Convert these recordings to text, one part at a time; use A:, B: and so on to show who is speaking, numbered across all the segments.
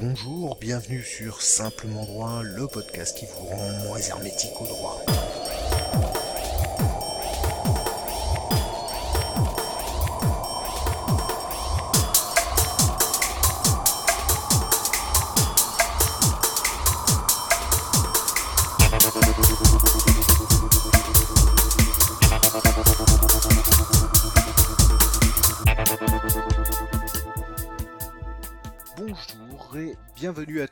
A: Bonjour, bienvenue sur Simplement Droit, le podcast qui vous rend moins hermétique au droit.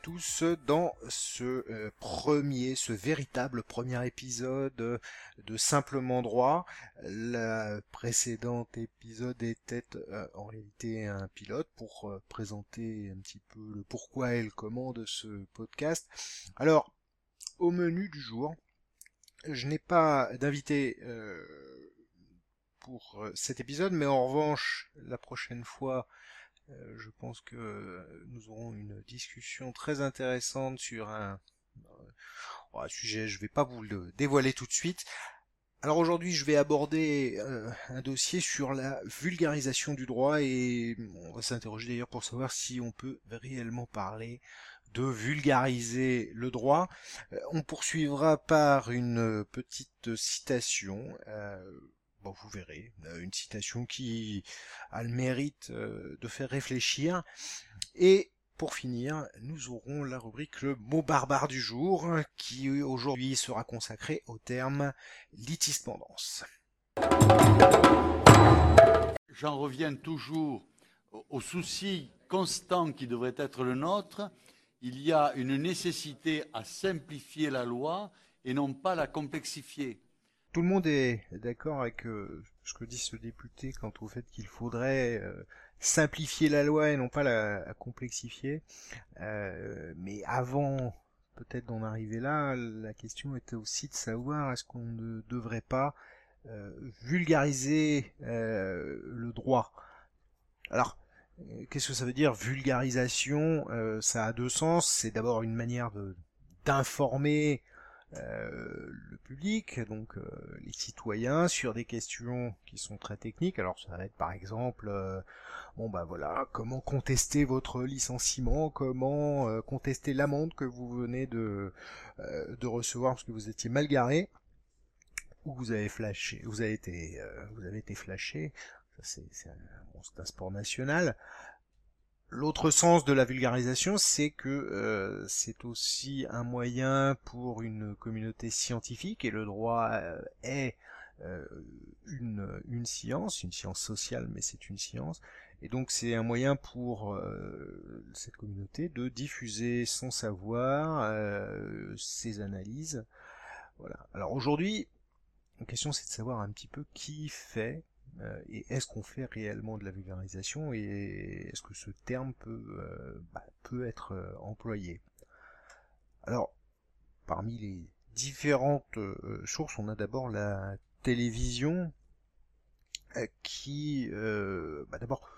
A: Tous dans ce euh, premier, ce véritable premier épisode de Simplement Droit. Le précédent épisode était euh, en réalité un pilote pour euh, présenter un petit peu le pourquoi et le comment de ce podcast. Alors, au menu du jour, je n'ai pas d'invité pour cet épisode, mais en revanche, la prochaine fois, euh, je pense que nous aurons une discussion très intéressante sur un, euh, sujet, je ne vais pas vous le dévoiler tout de suite. Alors aujourd'hui, je vais aborder euh, un dossier sur la vulgarisation du droit et on va s'interroger d'ailleurs pour savoir si on peut réellement parler de vulgariser le droit. on poursuivra par une petite citation vous verrez, euh, une citation qui a le mérite euh, de faire réfléchir. Et pour finir, nous aurons la rubrique le mot barbare du jour, qui aujourd'hui sera consacré au terme litispendance.
B: J'en reviens toujours au souci constant qui devrait être le nôtre. Il y a une nécessité à simplifier la loi et non pas la complexifier
A: tout le monde est d'accord avec euh, ce que dit ce député quant au fait qu'il faudrait euh, simplifier la loi et non pas la, complexifier. Euh, mais avant peut-être d'en arriver là, la question était aussi de savoir est-ce qu'on ne devrait pas vulgariser le droit. Alors, qu'est-ce que ça veut dire vulgarisation? Ça a deux sens. C'est d'abord une manière d'informer euh, le public, donc euh, les citoyens, sur des questions qui sont très techniques. Alors ça va être par exemple, euh, bon bah voilà, comment contester votre licenciement, comment contester l'amende que vous venez de, de recevoir parce que vous étiez mal garé? Ou vous avez flashé, vous avez été, vous avez été flashé. c'est un, un sport national. L'autre sens de la vulgarisation, c'est que euh, c'est aussi un moyen pour une communauté scientifique, et le droit euh, est euh, une, une science, une science sociale, mais c'est une science, et donc c'est un moyen pour cette communauté de diffuser son savoir, ses analyses. Voilà. Alors aujourd'hui, la question c'est de savoir un petit peu qui fait euh, et est-ce qu'on fait réellement de la vulgarisation et est-ce que ce terme peut, euh, bah, peut être euh, employé? Alors, parmi les différentes sources, on a d'abord la télévision qui, bah, d'abord,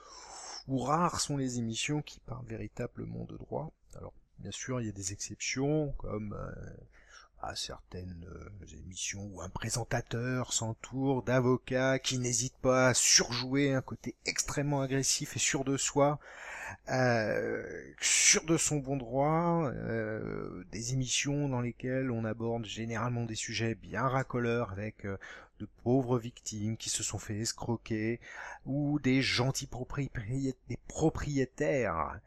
A: où rares sont les émissions qui parlent véritablement de droit. Alors, bien sûr, il y a des exceptions, comme à certaines euh, émissions où un présentateur s'entoure d'avocats qui n'hésitent pas à surjouer un côté extrêmement agressif et sûr de soi, euh, sûr de son bon droit, euh, des émissions dans lesquelles on aborde généralement des sujets bien racoleurs avec de pauvres victimes qui se sont fait escroquer, ou des gentils propriétaires, propriétaires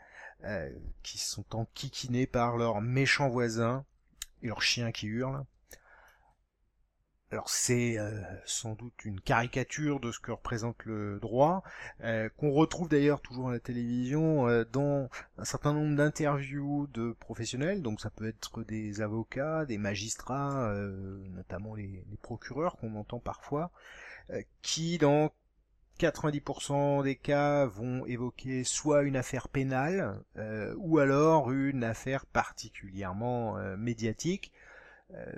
A: qui sont enquiquinés par leurs méchants voisins, leur chien qui hurle. Alors c'est euh, sans doute une caricature de ce que représente le droit, euh, qu'on retrouve d'ailleurs toujours à la télévision euh, dans un certain nombre d'interviews de professionnels, donc ça peut être des avocats, des magistrats, notamment les, les procureurs qu'on entend parfois, qui dans 90% des cas vont évoquer soit une affaire pénale euh, ou alors une affaire particulièrement euh, médiatique, euh,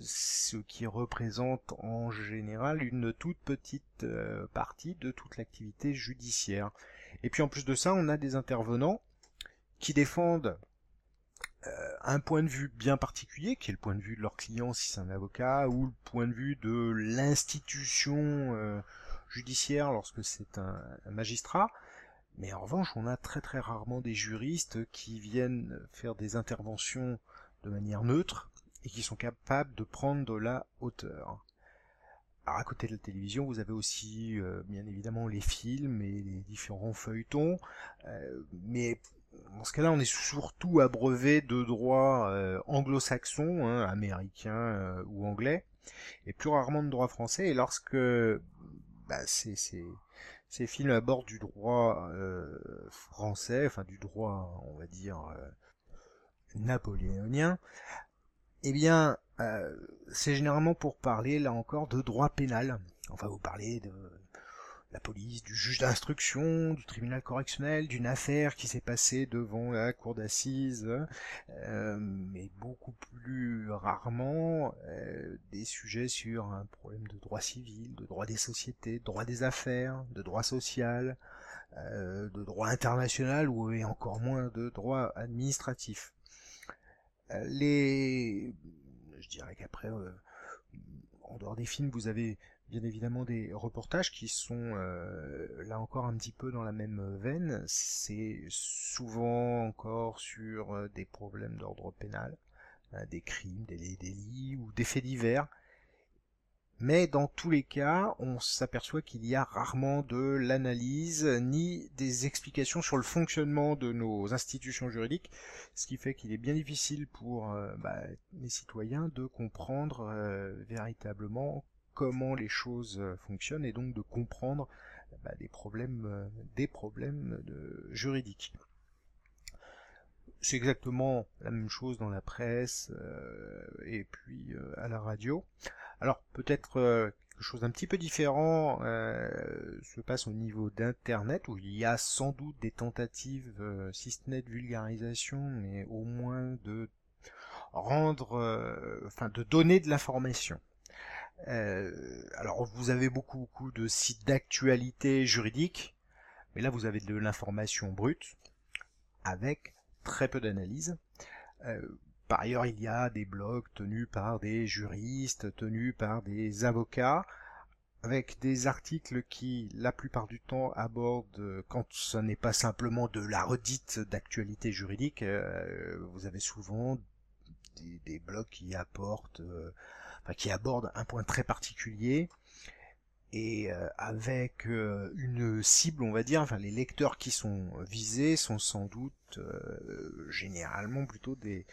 A: ce qui représente en général une toute petite partie de toute l'activité judiciaire. Et puis en plus de ça, on a des intervenants qui défendent un point de vue bien particulier, qui est le point de vue de leur client si c'est un avocat, ou le point de vue de l'institution judiciaire lorsque c'est un, magistrat, Mais en revanche, on a très très rarement des juristes qui viennent faire des interventions de manière neutre et qui sont capables de prendre de la hauteur. Alors à côté de la télévision, vous avez aussi euh, bien évidemment les films et les différents feuilletons, euh, mais dans ce cas-là, on est surtout abreuvé de droits euh, anglo-saxons, hein, américains ou anglais, et plus rarement de droit français. Et lorsque bah, ces, ces, films abordent du droit français, enfin du droit, on va dire, napoléonien, eh bien, euh, c'est généralement pour parler, là encore, de droit pénal. On va vous parler de la police, du juge d'instruction, du tribunal correctionnel, d'une affaire qui s'est passée devant la cour d'assises, euh, mais beaucoup plus rarement euh, des sujets sur un problème de droit civil, de droit des sociétés, de droit des affaires, de droit social, de droit international ou et encore moins de droit administratif. Les, je dirais qu'après, euh, en dehors des films, vous avez bien évidemment des reportages qui sont euh, là encore un petit peu dans la même veine. C'est souvent encore sur euh, des problèmes d'ordre pénal, des crimes, des délits ou des faits divers mais dans tous les cas, on s'aperçoit qu'il y a rarement de l'analyse ni des explications sur le fonctionnement de nos institutions juridiques, ce qui fait qu'il est bien difficile pour euh, bah, les citoyens de comprendre euh, véritablement comment les choses euh, fonctionnent et donc de comprendre bah, des problèmes, des problèmes juridiques. C'est exactement la même chose dans la presse et puis à la radio. Alors peut-être euh, quelque chose d'un petit peu différent euh, se passe au niveau d'Internet, où il y a sans doute des tentatives, euh, si ce n'est de vulgarisation, mais au moins de donner de l'information. Alors vous avez beaucoup, beaucoup de sites d'actualité juridique, mais là vous avez de l'information brute, avec très peu d'analyse. Par ailleurs, il y a des blogs tenus par des juristes, tenus par des avocats, avec des articles qui, la plupart du temps, abordent, quand ce n'est pas simplement de la redite d'actualité juridique, euh, vous avez souvent des, blogs qui apportent, euh, qui abordent un point très particulier, et euh, avec euh, une cible, on va dire, enfin les lecteurs qui sont visés sont sans doute euh, généralement plutôt des,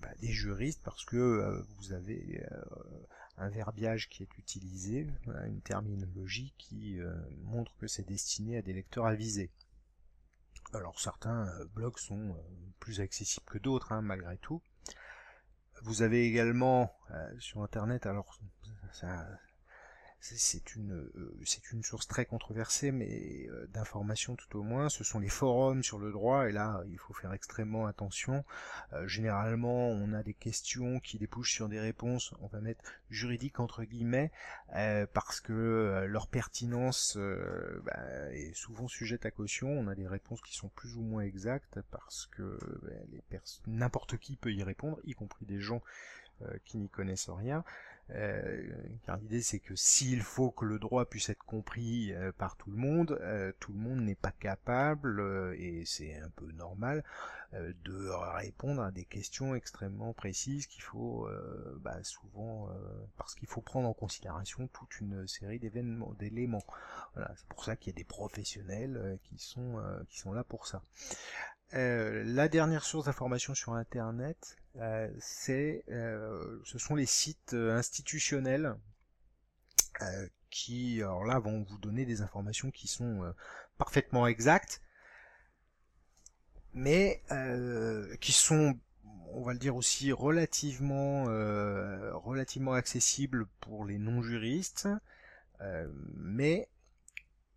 A: bah, des juristes parce que vous avez un verbiage qui est utilisé, une terminologie qui montre que c'est destiné à des lecteurs avisés. Alors certains blogs sont plus accessibles que d'autres, hein, malgré tout. Vous avez également sur Internet, alors ça, c'est une euh, c'est une source très controversée mais euh, d'information tout au moins. Ce sont les forums sur le droit et là il faut faire extrêmement attention. Euh, généralement on a des questions qui débouchent sur des réponses on va mettre juridiques entre guillemets parce que leur pertinence bah, est souvent sujette à caution. On a des réponses qui sont plus ou moins exactes parce que bah, n'importe qui peut y répondre y compris des gens qui n'y connaissent rien car l'idée c'est que s'il faut que le droit puisse être compris euh, par tout le monde, euh, tout le monde n'est pas capable, et c'est un peu normal, de répondre à des questions extrêmement précises qu'il faut bah, souvent parce qu'il faut prendre en considération toute une série d'événements, d'éléments. Voilà, c'est pour ça qu'il y a des professionnels qui sont qui sont là pour ça. La dernière source d'information sur Internet, euh, c'est, euh, ce sont les sites euh, institutionnels qui, alors là, vont vous donner des informations qui sont parfaitement exactes, mais qui sont on va le dire aussi relativement relativement accessibles pour les non juristes mais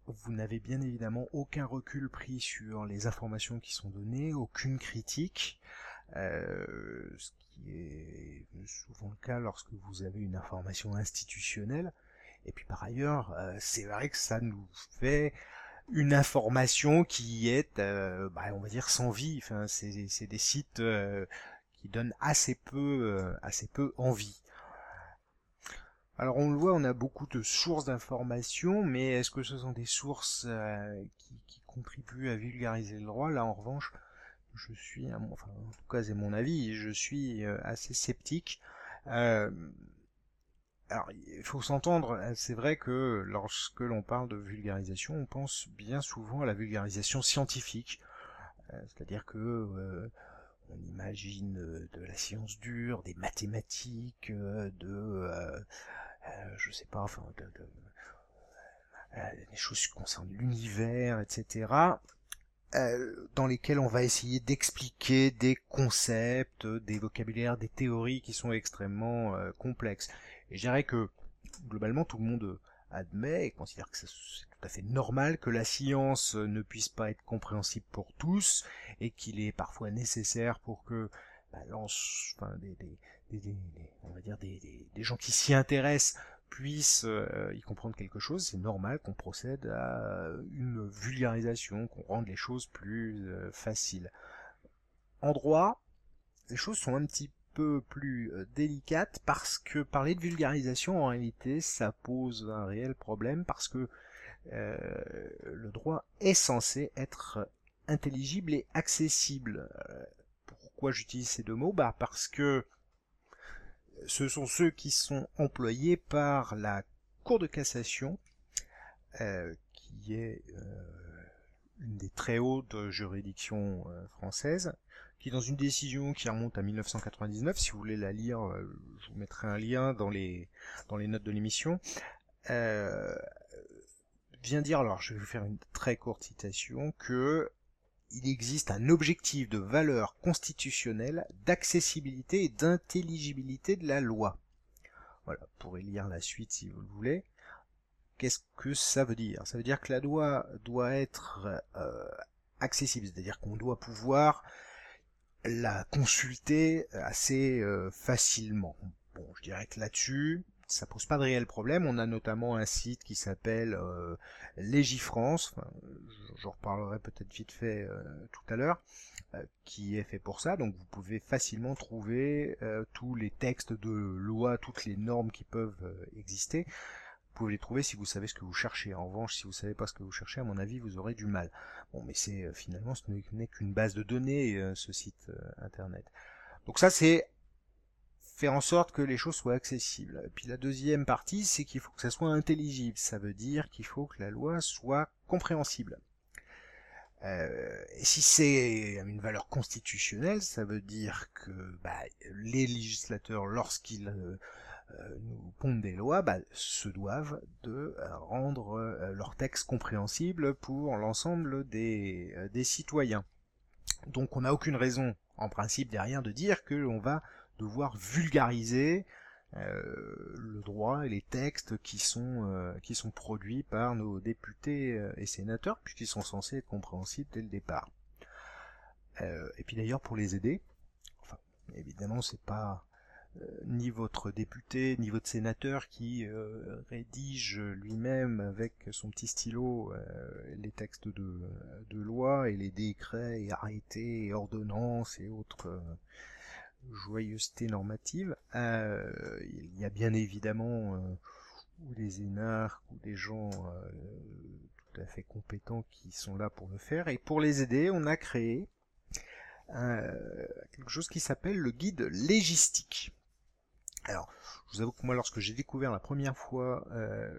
A: vous n'avez bien évidemment aucun recul pris sur les informations qui sont données aucune critique euh, ce qui est souvent le cas lorsque vous avez une information institutionnelle. Et puis par ailleurs, euh, c'est vrai que ça nous fait une information qui est, euh, bah, on va dire, sans vie. Enfin, c'est des sites qui donnent assez peu, assez peu envie. Alors on le voit, on a beaucoup de sources d'informations, mais est-ce que ce sont des sources qui, qui contribue à vulgariser le droit? Là, en revanche, je suis, enfin, en tout cas, c'est mon avis, je suis assez sceptique. alors, il faut s'entendre, c'est vrai que lorsque l'on parle de vulgarisation, on pense bien souvent à la vulgarisation scientifique. C'est-à-dire que on imagine de la science dure, des mathématiques, de, je sais pas, enfin, de, des choses qui concernent l'univers, etc. dans lesquelles on va essayer d'expliquer des concepts, des vocabulaires, des théories qui sont extrêmement complexes. Et je dirais que globalement tout le monde admet et considère que c'est tout à fait normal que la science ne puisse pas être compréhensible pour tous et qu'il est parfois nécessaire pour que des, on va dire des, gens qui s'y intéressent puissent euh, y comprendre quelque chose, c'est normal qu'on procède à une vulgarisation, qu'on rende les choses plus euh, faciles. En droit, les choses sont un petit peu plus euh, délicate parce que parler de vulgarisation en réalité ça pose un réel problème parce que le droit est censé être intelligible et accessible. Euh, pourquoi j'utilise ces deux mots Bah parce que ce sont ceux qui sont employés par la Cour de cassation, qui est une des très hautes juridictions françaises, qui dans une décision qui remonte à 1999, si vous voulez la lire, euh, je vous mettrai un lien dans les, dans les notes de l'émission, euh, vient dire, alors je vais vous faire une très courte citation, que il existe un objectif de valeur constitutionnelle d'accessibilité et d'intelligibilité de la loi. Voilà, vous pourrez lire la suite si vous le voulez. Qu'est-ce que ça veut dire? Ça veut dire que la loi doit être euh, accessible, c'est-à-dire qu'on doit pouvoir la consulter assez euh, facilement. Bon, je dirais que là-dessus, ça pose pas de réel problème. On a notamment un site qui s'appelle euh, Légifrance, j'en reparlerai peut-être vite fait euh, tout à l'heure, euh, qui est fait pour ça. Donc vous pouvez facilement trouver tous les textes de loi, toutes les normes qui peuvent exister pouvez les trouver si vous savez ce que vous cherchez. En revanche, si vous savez pas ce que vous cherchez, à mon avis, vous aurez du mal. Bon, mais c'est euh, finalement ce n'est qu'une base de données, euh, ce site euh, internet. Donc ça, c'est faire en sorte que les choses soient accessibles. Et puis la deuxième partie, c'est qu'il faut que ça soit intelligible. Ça veut dire qu'il faut que la loi soit compréhensible. et si c'est une valeur constitutionnelle, ça veut dire que bah, les législateurs, lorsqu'ils euh, nous pondent des lois, bah, se doivent de euh, rendre euh, leur texte compréhensible pour l'ensemble des, citoyens. Donc on n'a aucune raison, en principe, derrière de dire que va devoir vulgariser le droit et les textes qui sont qui sont produits par nos députés et sénateurs puisqu'ils sont censés être compréhensibles dès le départ. et puis d'ailleurs pour les aider, enfin évidemment c'est pas euh, ni votre député, ni votre sénateur qui euh, rédige lui-même avec son petit stylo euh, les textes de, de, loi et les décrets et arrêtés et ordonnances et autres joyeusetés normatives. il y a bien évidemment des énarques ou des gens tout à fait compétents qui sont là pour le faire. Et pour les aider, on a créé quelque chose qui s'appelle le guide légistique. Alors, je vous avoue que moi, lorsque j'ai découvert la première fois euh,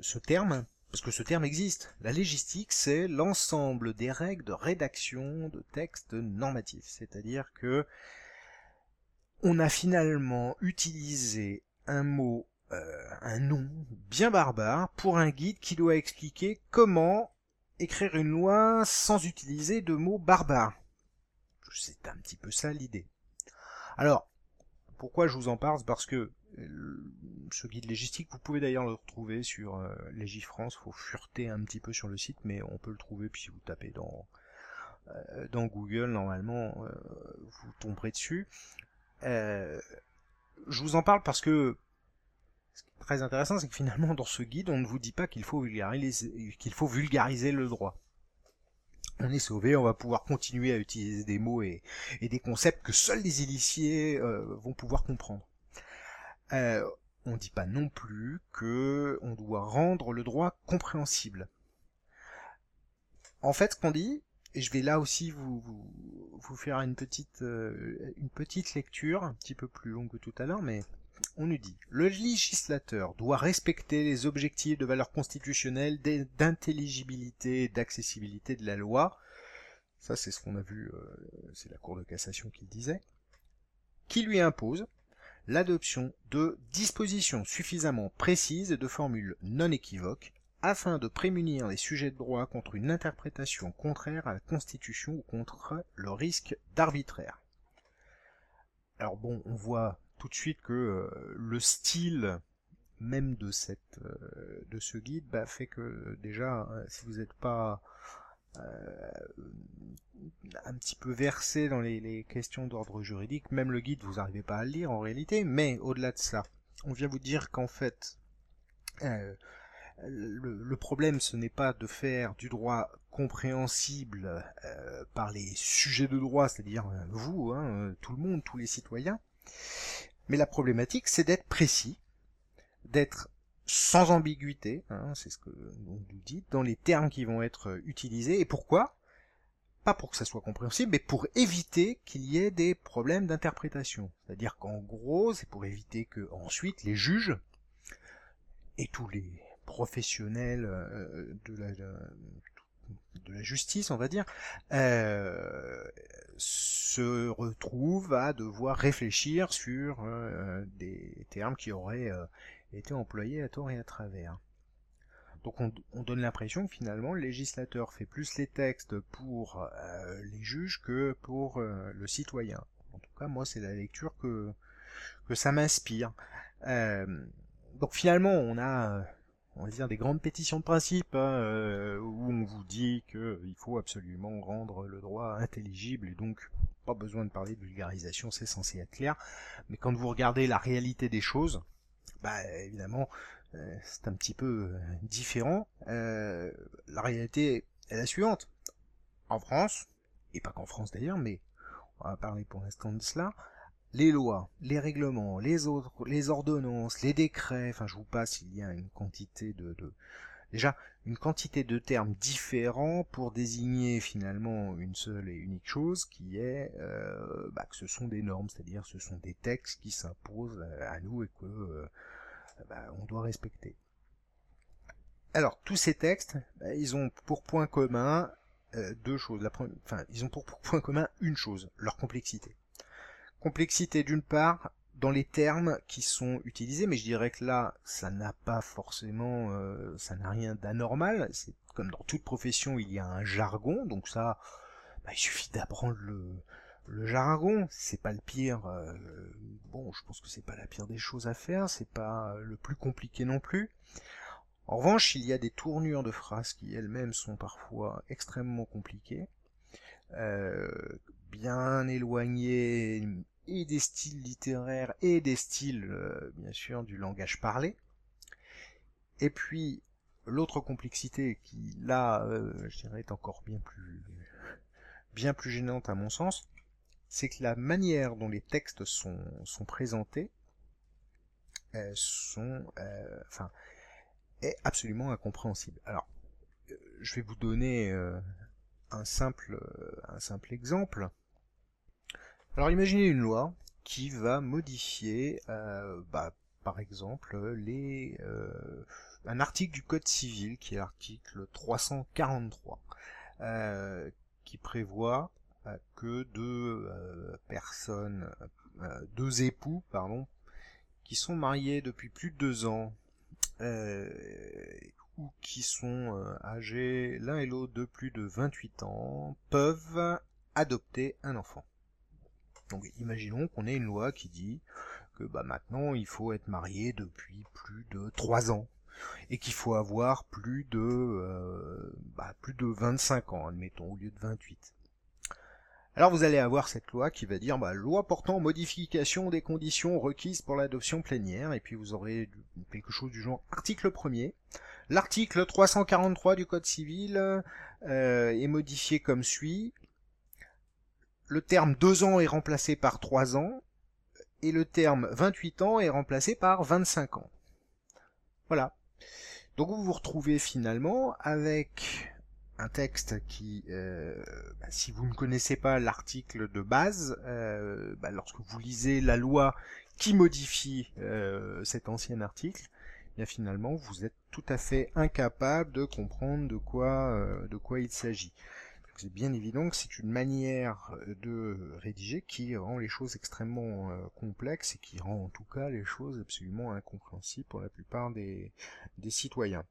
A: ce terme, parce que ce terme existe, la légistique, c'est l'ensemble des règles de rédaction de textes normatifs. C'est-à-dire que on a finalement utilisé un mot, euh, un nom bien barbare pour un guide qui doit expliquer comment écrire une loi sans utiliser de mots barbares. C'est un petit peu ça l'idée. Alors, pourquoi je vous en parle? Parce que euh, ce guide légistique, vous pouvez d'ailleurs le retrouver sur euh, Légifrance, faut fureter un petit peu sur le site, mais on peut le trouver, puis si vous tapez dans, euh, dans Google, normalement, vous tomberez dessus. Je vous en parle parce que ce qui est très intéressant, c'est que finalement, dans ce guide, on ne vous dit pas qu'il faut qu'il faut vulgariser le droit on est sauvé, on va pouvoir continuer à utiliser des mots et, des concepts que seuls les initiés euh, vont pouvoir comprendre. Euh, on ne dit pas non plus que on doit rendre le droit compréhensible. En fait, ce qu'on dit, et je vais là aussi vous, vous, faire une petite, euh, une petite lecture, un petit peu plus longue que tout à l'heure, mais on nous dit le législateur doit respecter les objectifs de valeur constitutionnelle d'intelligibilité et d'accessibilité de la loi. Ça, c'est ce qu'on a vu, euh, c'est la Cour de cassation qui le disait, qui lui impose l'adoption de dispositions suffisamment précises et de formules non équivoques afin de prémunir les sujets de droit contre une interprétation contraire à la Constitution ou contre le risque d'arbitraire. Alors bon, on voit tout de suite que euh, le style même de euh, ce guide bah, fait que déjà euh, si vous n'êtes pas un petit peu versé dans les, questions d'ordre juridique, même le guide vous n'arrivez pas à le lire en réalité, mais au-delà de ça, on vient vous dire qu'en fait le, problème ce n'est pas de faire du droit compréhensible par les sujets de droit, c'est-à-dire vous, hein, tout le monde, tous les citoyens, mais la problématique, c'est d'être précis, d'être sans ambiguïté, hein, c'est ce que vous dit, dans les termes qui vont être utilisés. Et pourquoi? Pas pour que ça soit compréhensible, mais pour éviter qu'il y ait des problèmes d'interprétation. C'est-à-dire qu'en gros, c'est pour éviter que ensuite les juges et tous les professionnels euh, de la, de la justice, on va dire, euh, se retrouve à devoir réfléchir sur euh, des termes qui auraient euh, été employés à tort et à travers. Donc on, donne l'impression que finalement le législateur fait plus les textes pour les juges que pour le citoyen. En tout cas, moi, c'est la lecture que ça m'inspire. donc finalement, on a on va dire des grandes pétitions de principe hein, euh, où on vous dit qu'il faut absolument rendre le droit intelligible et donc pas besoin de parler de vulgarisation, c'est censé être clair. Mais quand vous regardez la réalité des choses, bah évidemment euh, c'est un petit peu euh, différent. la réalité est la suivante. En France, et pas qu'en France d'ailleurs, mais on va parler pour l'instant de cela, les lois, les règlements, les autres, les ordonnances, les décrets, enfin je vous passe, il y a une quantité de, déjà une quantité de termes différents pour désigner finalement une seule et unique chose qui est euh, bah, que ce sont des normes, c'est-à-dire ce sont des textes qui s'imposent à nous et que euh, bah, on doit respecter. Alors tous ces textes, bah, ils ont pour point commun euh, deux choses. La enfin, ils ont pour point commun une chose, leur complexité. Complexité d'une part dans les termes qui sont utilisés, mais je dirais que là, ça n'a pas forcément, euh, ça n'a rien d'anormal. C'est comme dans toute profession, il y a un jargon, donc ça, bah, il suffit d'apprendre le, le jargon. C'est pas le pire. Euh, bon, je pense que c'est pas la pire des choses à faire. C'est pas le plus compliqué non plus. En revanche, il y a des tournures de phrases qui elles-mêmes sont parfois extrêmement compliquées, euh, bien éloignées et des styles littéraires et des styles, euh, bien sûr, du langage parlé. Et puis, l'autre complexité qui, là, euh, je dirais, est encore bien plus, bien plus gênante à mon sens, c'est que la manière dont les textes sont, présentés euh, sont, enfin, est absolument incompréhensible. Alors, je vais vous donner un simple exemple. Alors imaginez une loi qui va modifier, euh, bah, par exemple, les, euh, un article du Code civil qui est l'article 343, euh, qui prévoit que deux personnes, deux époux, pardon, qui sont mariés depuis plus de deux ans, ou qui sont âgés l'un et l'autre de plus de 28 ans, peuvent adopter un enfant. Donc imaginons qu'on ait une loi qui dit que bah, maintenant il faut être marié depuis plus de 3 ans et qu'il faut avoir plus de euh, bah, plus de 25 ans, admettons, au lieu de 28. Alors vous allez avoir cette loi qui va dire bah, loi portant modification des conditions requises pour l'adoption plénière, et puis vous aurez quelque chose du genre article 1er. L'article 343 du Code civil euh, est modifié comme suit le terme 2 ans est remplacé par 3 ans, et le terme 28 ans est remplacé par 25 ans. Voilà. Donc vous vous retrouvez finalement avec un texte qui, euh, bah, si vous ne connaissez pas l'article de base, euh, bah, lorsque vous lisez la loi qui modifie euh, cet ancien article, eh bien finalement vous êtes tout à fait incapable de comprendre de quoi, de quoi il s'agit. C'est bien évident que c'est une manière de rédiger qui rend les choses extrêmement complexes et qui rend en tout cas les choses absolument incompréhensibles pour la plupart des citoyens.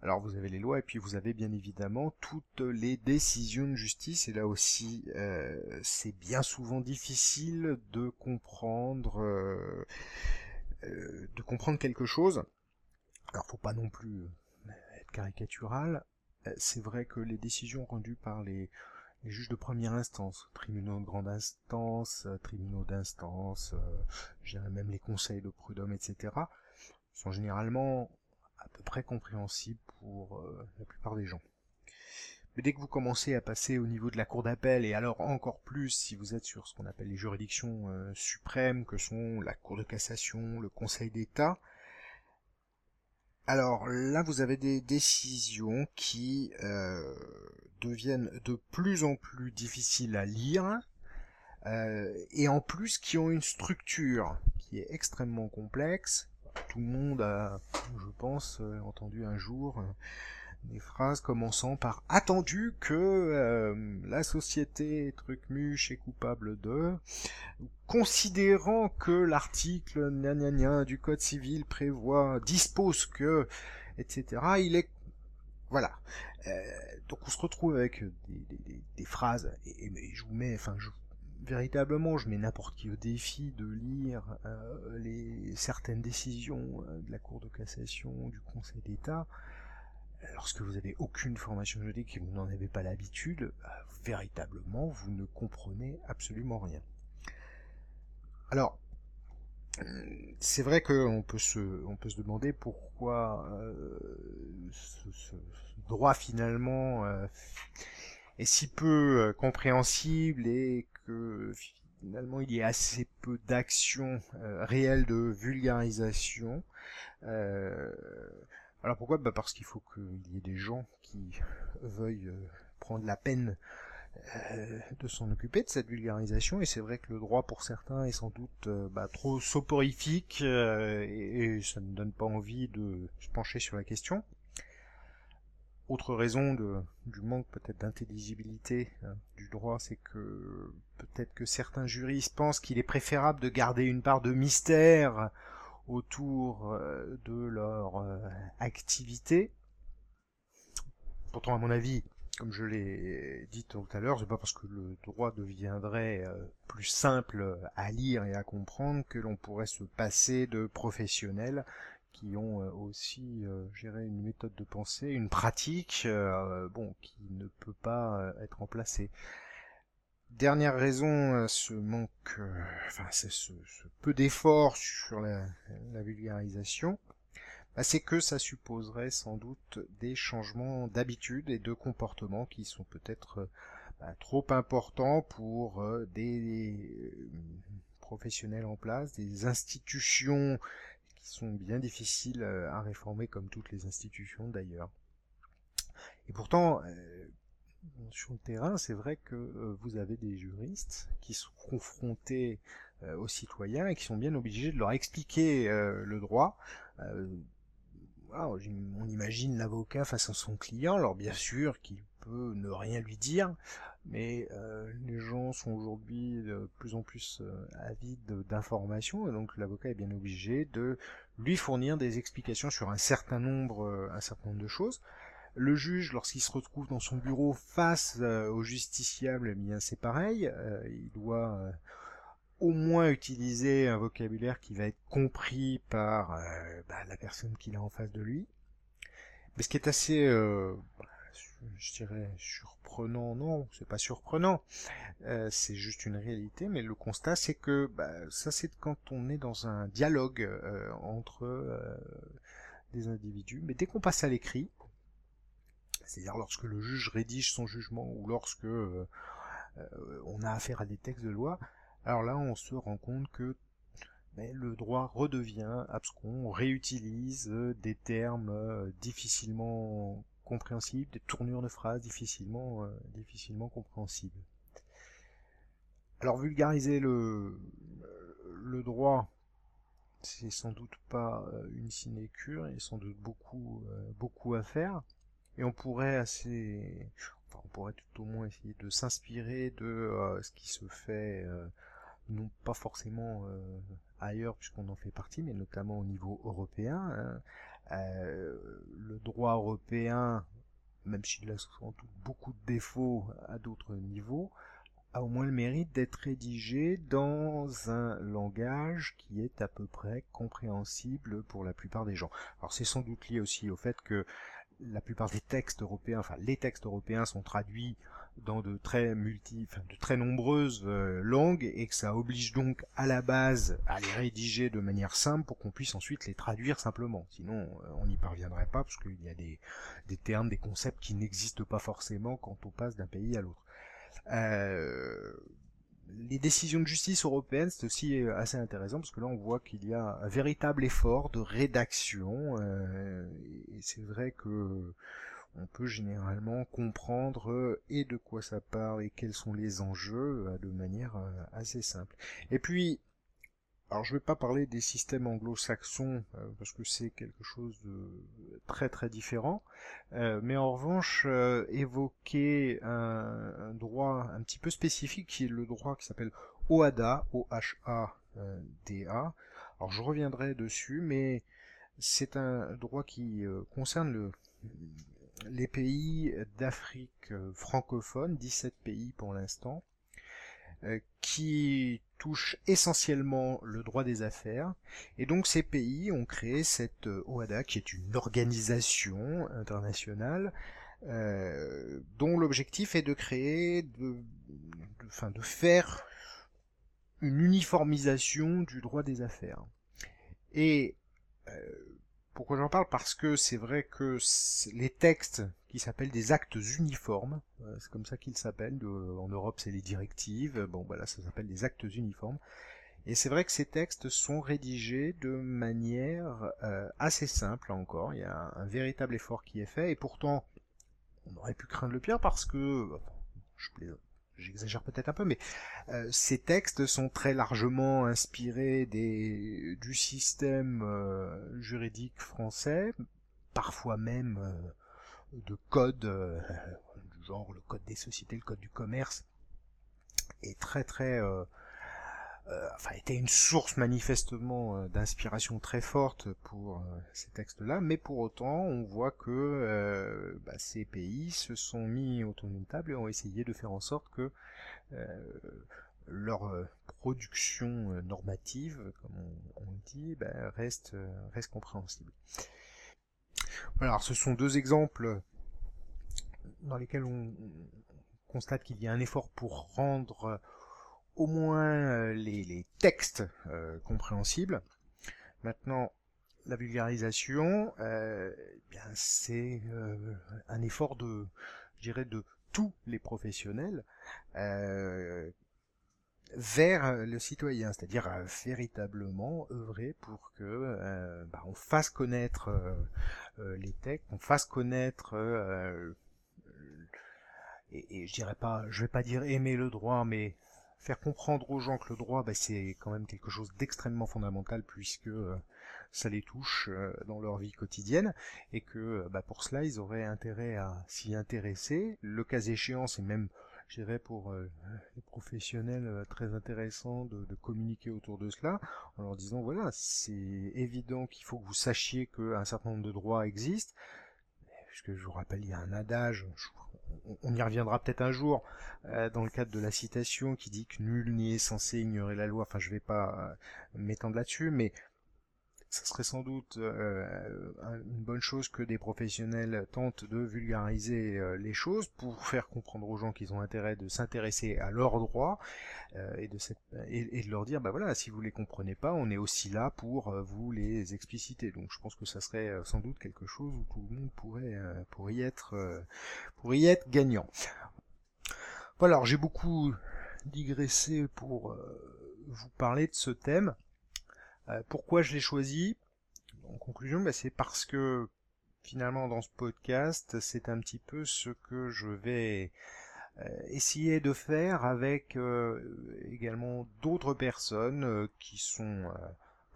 A: Alors vous avez les lois et puis vous avez bien évidemment toutes les décisions de justice et là aussi euh, c'est bien souvent difficile de comprendre euh, euh, de comprendre quelque chose. Alors faut pas non plus être caricatural. C'est vrai que les décisions rendues par les, juges de première instance, tribunaux de grande instance, tribunaux d'instance, dirais même les conseils de prud'homme, etc., sont généralement à peu près compréhensible pour euh, la plupart des gens. Mais dès que vous commencez à passer au niveau de la cour d'appel, et alors encore plus si vous êtes sur ce qu'on appelle les juridictions euh, suprêmes, que sont la cour de cassation, le conseil d'État, alors là vous avez des décisions qui euh, deviennent de plus en plus difficiles à lire, et en plus qui ont une structure qui est extrêmement complexe, tout le monde a, je pense, euh, entendu un jour euh, des phrases commençant par attendu que euh, la société Trucmuche est coupable de, considérant que l'article du code civil prévoit, dispose que, etc. Il est voilà. donc on se retrouve avec des, phrases et, je vous mets, enfin je véritablement, je mets n'importe qui au défi de lire euh, les certaines décisions euh, de la Cour de cassation, du Conseil d'État, lorsque vous n'avez aucune formation juridique et vous n'en avez pas l'habitude, euh, véritablement, vous ne comprenez absolument rien. Alors, c'est vrai qu'on peut se, on peut se demander pourquoi ce, droit finalement est si peu compréhensible et finalement il y a assez peu d'actions euh, réelles de vulgarisation. Euh, alors pourquoi? Bah Parce qu'il faut qu'il y ait des gens qui veuillent euh, prendre la peine de s'en occuper de cette vulgarisation. Et c'est vrai que le droit pour certains est sans doute bah, trop soporifique et, ça ne donne pas envie de se pencher sur la question. Autre raison du manque peut-être d'intelligibilité hein, du droit, c'est que peut-être que certains juristes pensent qu'il est préférable de garder une part de mystère autour euh, de leur euh, activité. Pourtant, à mon avis, comme je l'ai dit tout à l'heure, c'est pas parce que le droit deviendrait euh, plus simple à lire et à comprendre que l'on pourrait se passer de professionnels qui ont aussi géré une méthode de pensée, une pratique, bon, qui ne peut pas être remplacée. Dernière raison, ce manque, enfin, c'est ce, peu d'efforts sur la, vulgarisation, bah, c'est que ça supposerait sans doute des changements d'habitude et de comportement qui sont peut-être bah, trop importants pour des professionnels en place, des institutions sont bien difficiles euh, à réformer comme toutes les institutions d'ailleurs. Et pourtant, euh, sur le terrain, c'est vrai que euh, vous avez des juristes qui sont confrontés aux citoyens et qui sont bien obligés de leur expliquer le droit. on imagine l'avocat face à son client, alors bien sûr qu'il peut ne rien lui dire, mais euh, les gens sont aujourd'hui de plus en plus euh, avides d'informations, et donc l'avocat est bien obligé de lui fournir des explications sur un certain nombre, euh, un certain nombre de choses. Le juge, lorsqu'il se retrouve dans son bureau face au justiciable, bien c'est pareil, il doit au moins utiliser un vocabulaire qui va être compris par bah, la personne qu'il a en face de lui. Mais ce qui est assez je dirais surprenant, non, c'est pas surprenant, euh, c'est juste une réalité, mais le constat c'est que bah, ça c'est quand on est dans un dialogue euh, entre euh, des individus, mais dès qu'on passe à l'écrit, c'est-à-dire lorsque le juge rédige son jugement ou lorsque on a affaire à des textes de loi, alors là on se rend compte que ben, le droit redevient abscon, on réutilise des termes difficilement compréhensibles, des tournures de phrases difficilement, difficilement compréhensibles. Alors vulgariser le, le droit, c'est sans doute pas une sinécure, il y a sans doute beaucoup, beaucoup à faire. Et on pourrait assez, enfin, on pourrait tout au moins essayer de s'inspirer de ce qui se fait non pas forcément euh, ailleurs puisqu'on en fait partie, mais notamment au niveau européen. Hein. Euh, le droit européen, même s'il a sans doute beaucoup de défauts à d'autres niveaux, a au moins le mérite d'être rédigé dans un langage qui est à peu près compréhensible pour la plupart des gens. Alors c'est sans doute lié aussi au fait que la plupart des textes européens, enfin les textes européens sont traduits dans de très multi, enfin, de très nombreuses euh, langues et que ça oblige donc à la base à les rédiger de manière simple pour qu'on puisse ensuite les traduire simplement. Sinon, euh, on n'y parviendrait pas parce qu'il y a des, des termes, des concepts qui n'existent pas forcément quand on passe d'un pays à l'autre. Euh, les décisions de justice européennes, c'est aussi assez intéressant parce que là on voit qu'il y a un véritable effort de rédaction et c'est vrai que on peut généralement comprendre euh, et de quoi ça parle et quels sont les enjeux euh, de manière euh, assez simple. Et puis, alors je vais pas parler des systèmes anglo-saxons parce que c'est quelque chose de très très différent, mais en revanche évoquer un, droit un petit peu spécifique qui est le droit qui s'appelle OHADA, O-H-A-D-A. Alors je reviendrai dessus, mais c'est un droit qui concerne le les pays d'Afrique francophone, 17 pays pour l'instant, euh, qui touchent essentiellement le droit des affaires. Et donc ces pays ont créé cette euh, OADA, qui est une organisation internationale, euh, dont l'objectif est de créer, de, enfin, de faire une uniformisation du droit des affaires. Et pourquoi j'en parle? Parce que c'est vrai que les textes qui s'appellent des actes uniformes, euh, c'est comme ça qu'ils s'appellent, en Europe c'est les directives, bon voilà, ça s'appelle des actes uniformes, et c'est vrai que ces textes sont rédigés de manière euh, assez simple encore, il y a un, véritable effort qui est fait, et pourtant on aurait pu craindre le pire parce que, je plaisante, j'exagère peut-être un peu, mais euh, ces textes sont très largement inspirés du système euh, juridique français, parfois même euh, de codes, du genre le code des sociétés, le code du commerce, est très très enfin était une source manifestement euh, d'inspiration très forte pour euh, ces textes-là, mais pour autant on voit que bah, ces pays se sont mis autour d'une table et ont essayé de faire en sorte que leur production normative, comme on, dit, bah, reste, reste compréhensible. Voilà, alors ce sont deux exemples dans lesquels on constate qu'il y a un effort pour rendre au moins euh, les, textes euh, compréhensibles. Maintenant, la vulgarisation, euh, c'est un effort de, je dirais, de tous les professionnels vers le citoyen, c'est-à-dire véritablement œuvrer pour que bah, on fasse connaître les textes, on fasse connaître et, et, je dirais pas, je vais pas dire aimer le droit, mais faire comprendre aux gens que le droit, bah, c'est quand même quelque chose d'extrêmement fondamental puisque euh, ça les touche euh, dans leur vie quotidienne et que euh, bah, pour cela ils auraient intérêt à s'y intéresser. Le cas échéant, c'est même, je dirais, pour les professionnels très intéressant de, communiquer autour de cela en leur disant voilà, c'est évident qu'il faut que vous sachiez qu'un certain nombre de droits existent. Puisque je vous rappelle, il y a un adage, on y reviendra peut-être un jour euh, dans le cadre de la citation qui dit que nul n'est censé ignorer la loi. Enfin, je vais pas euh, m'étendre là-dessus, mais ça serait sans doute euh, une bonne chose que des professionnels tentent de vulgariser euh, les choses pour faire comprendre aux gens qu'ils ont intérêt de s'intéresser à leurs droits euh, et, de de leur dire bah voilà si vous les comprenez pas on est aussi là pour vous les expliciter. Donc je pense que ça serait sans doute quelque chose où tout le monde pourrait pour y être être gagnant. Voilà alors j'ai beaucoup digressé pour vous parler de ce thème pourquoi je l'ai choisi? En conclusion, bah, c'est parce que finalement dans ce podcast, c'est un petit peu ce que je vais euh, essayer de faire avec euh, également d'autres personnes euh, qui sont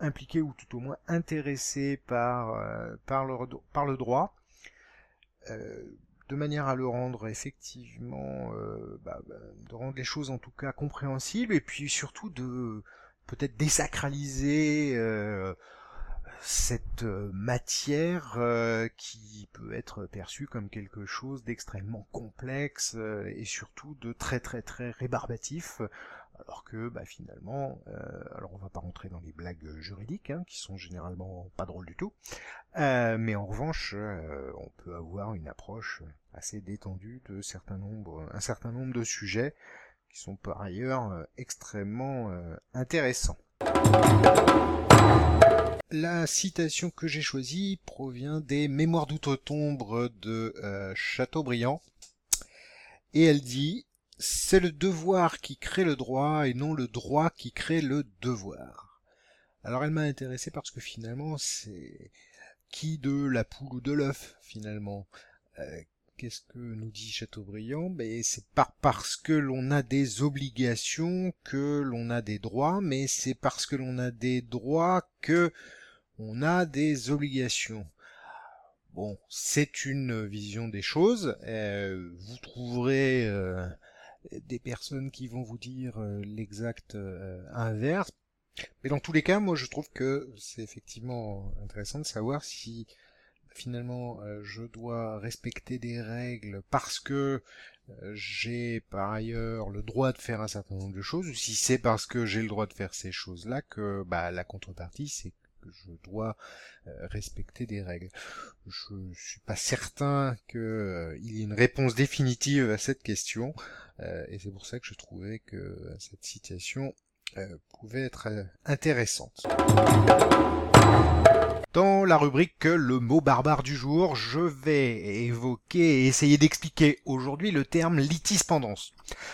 A: impliquées ou tout au moins intéressées par, par, le, par le droit, de manière à le rendre effectivement, bah, bah, de rendre les choses en tout cas compréhensibles et puis surtout de peut-être désacraliser cette euh, matière euh, qui peut être perçue comme quelque chose d'extrêmement complexe euh, et surtout de très très très rébarbatif, alors que bah, finalement, alors on va pas rentrer dans les blagues juridiques, hein, qui sont généralement pas drôles du tout, mais en revanche, on peut avoir une approche assez détendue de certains nombres, un certain nombre de sujets qui sont par ailleurs extrêmement intéressants. La citation que j'ai choisie provient des Mémoires d'outre-tombe de euh, Chateaubriand. Et elle dit C'est le devoir qui crée le droit et non le droit qui crée le devoir. Alors elle m'a intéressé parce que finalement c'est qui de la poule ou de l'œuf finalement euh, Qu'est-ce que nous dit Chateaubriand? Ben, C'est pas parce que l'on a des obligations que l'on a des droits, mais c'est parce que l'on a des droits que on a des obligations. Bon, c'est une vision des choses. Euh, vous trouverez euh, des personnes qui vont vous dire euh, l'exact inverse. Mais dans tous les cas, moi je trouve que c'est effectivement intéressant de savoir si finalement je dois respecter des règles parce que j'ai par ailleurs le droit de faire un certain nombre de choses, ou si c'est parce que j'ai le droit de faire ces choses-là que bah, la contrepartie c'est je dois euh, respecter des règles. Je suis pas certain qu'il euh, y ait une réponse définitive à cette question, euh, et c'est pour ça que je trouvais que cette citation pouvait être intéressante. Dans la rubrique le mot barbare du jour, je vais évoquer et essayer d'expliquer aujourd'hui le terme litispendance.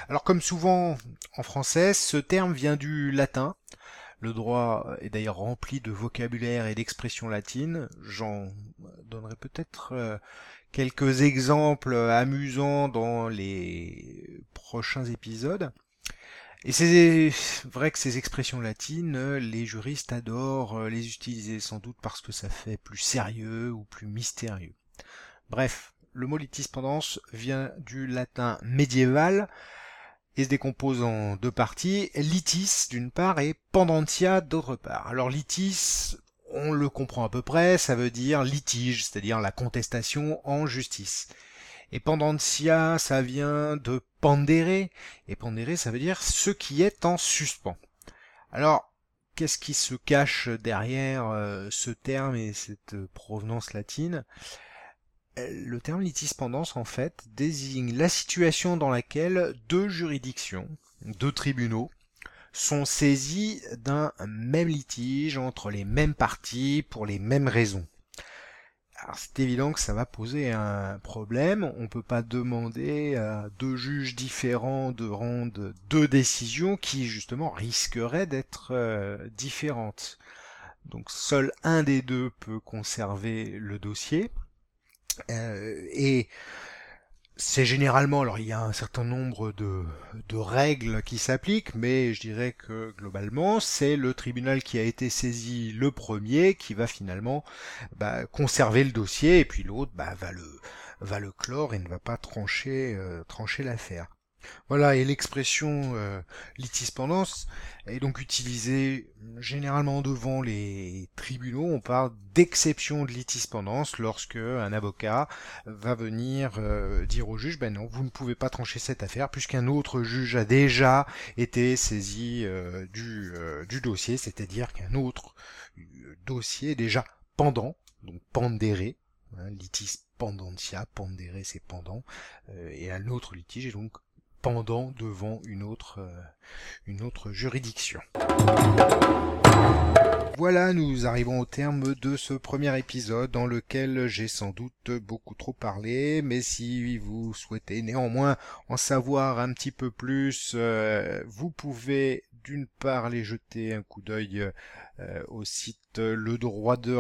A: Alors comme souvent en français, ce terme vient du latin, le droit est d'ailleurs rempli de vocabulaire et d'expressions latines. J'en donnerai peut-être euh, quelques exemples amusants dans les prochains épisodes. Et c'est vrai que ces expressions latines, les juristes adorent les utiliser sans doute parce que ça fait plus sérieux ou plus mystérieux. Bref, le mot litispendance vient du latin médiéval, et se décompose en deux parties, litis d'une part et pendentia d'autre part. Alors litis, on le comprend à peu près, ça veut dire litige, c'est-à-dire la contestation en justice. Et pendentia, ça vient de pendere, et pendere, ça veut dire ce qui est en suspens. Alors, qu'est-ce qui se cache derrière euh, ce terme et cette provenance latine? Le terme litispendance, en fait, désigne la situation dans laquelle deux juridictions, deux tribunaux, sont saisis d'un même litige entre les mêmes parties pour les mêmes raisons. Alors c'est évident que ça va poser un problème. On peut pas demander à deux juges différents de rendre deux décisions qui justement risqueraient d'être euh, différentes. Donc seul un des deux peut conserver le dossier. Euh, et c'est généralement, alors il y a un certain nombre de, de règles qui s'appliquent, mais je dirais que globalement c'est le tribunal qui a été saisi le premier qui va finalement bah, conserver le dossier et puis l'autre bah, va le va le clore et ne va pas trancher euh, trancher l'affaire. Voilà, et l'expression euh, litispendance est donc utilisée généralement devant les tribunaux. On parle d'exception de litispendance lorsque un avocat va venir euh, dire au juge, ben non, vous ne pouvez pas trancher cette affaire puisqu'un autre juge a déjà été saisi euh, du, du dossier, c'est-à-dire qu'un autre dossier est déjà pendant, donc pendéré, hein, litis pendentia, pendéré c'est pendant, et un autre litige est donc pendant devant une autre, euh, une autre juridiction. Voilà, nous arrivons au terme de ce premier épisode dans lequel j'ai sans doute beaucoup trop parlé, mais si vous souhaitez néanmoins en savoir un petit peu plus, euh, vous pouvez d'une part aller jeter un coup d'œil euh, au site le droit de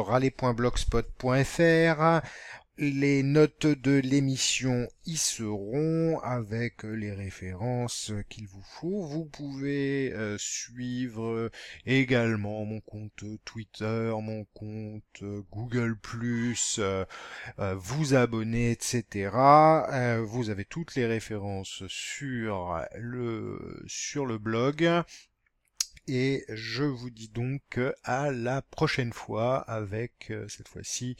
A: les notes de l'émission y seront avec les références qu'il vous faut. Vous pouvez euh, suivre également mon compte Twitter, mon compte Google+, euh, euh, vous abonner, etc. vous avez toutes les références sur le sur le blog. Et je vous dis donc à la prochaine fois avec euh, cette fois-ci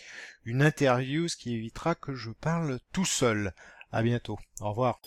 A: une interview, ce qui évitera que je parle tout seul. À bientôt. Au revoir.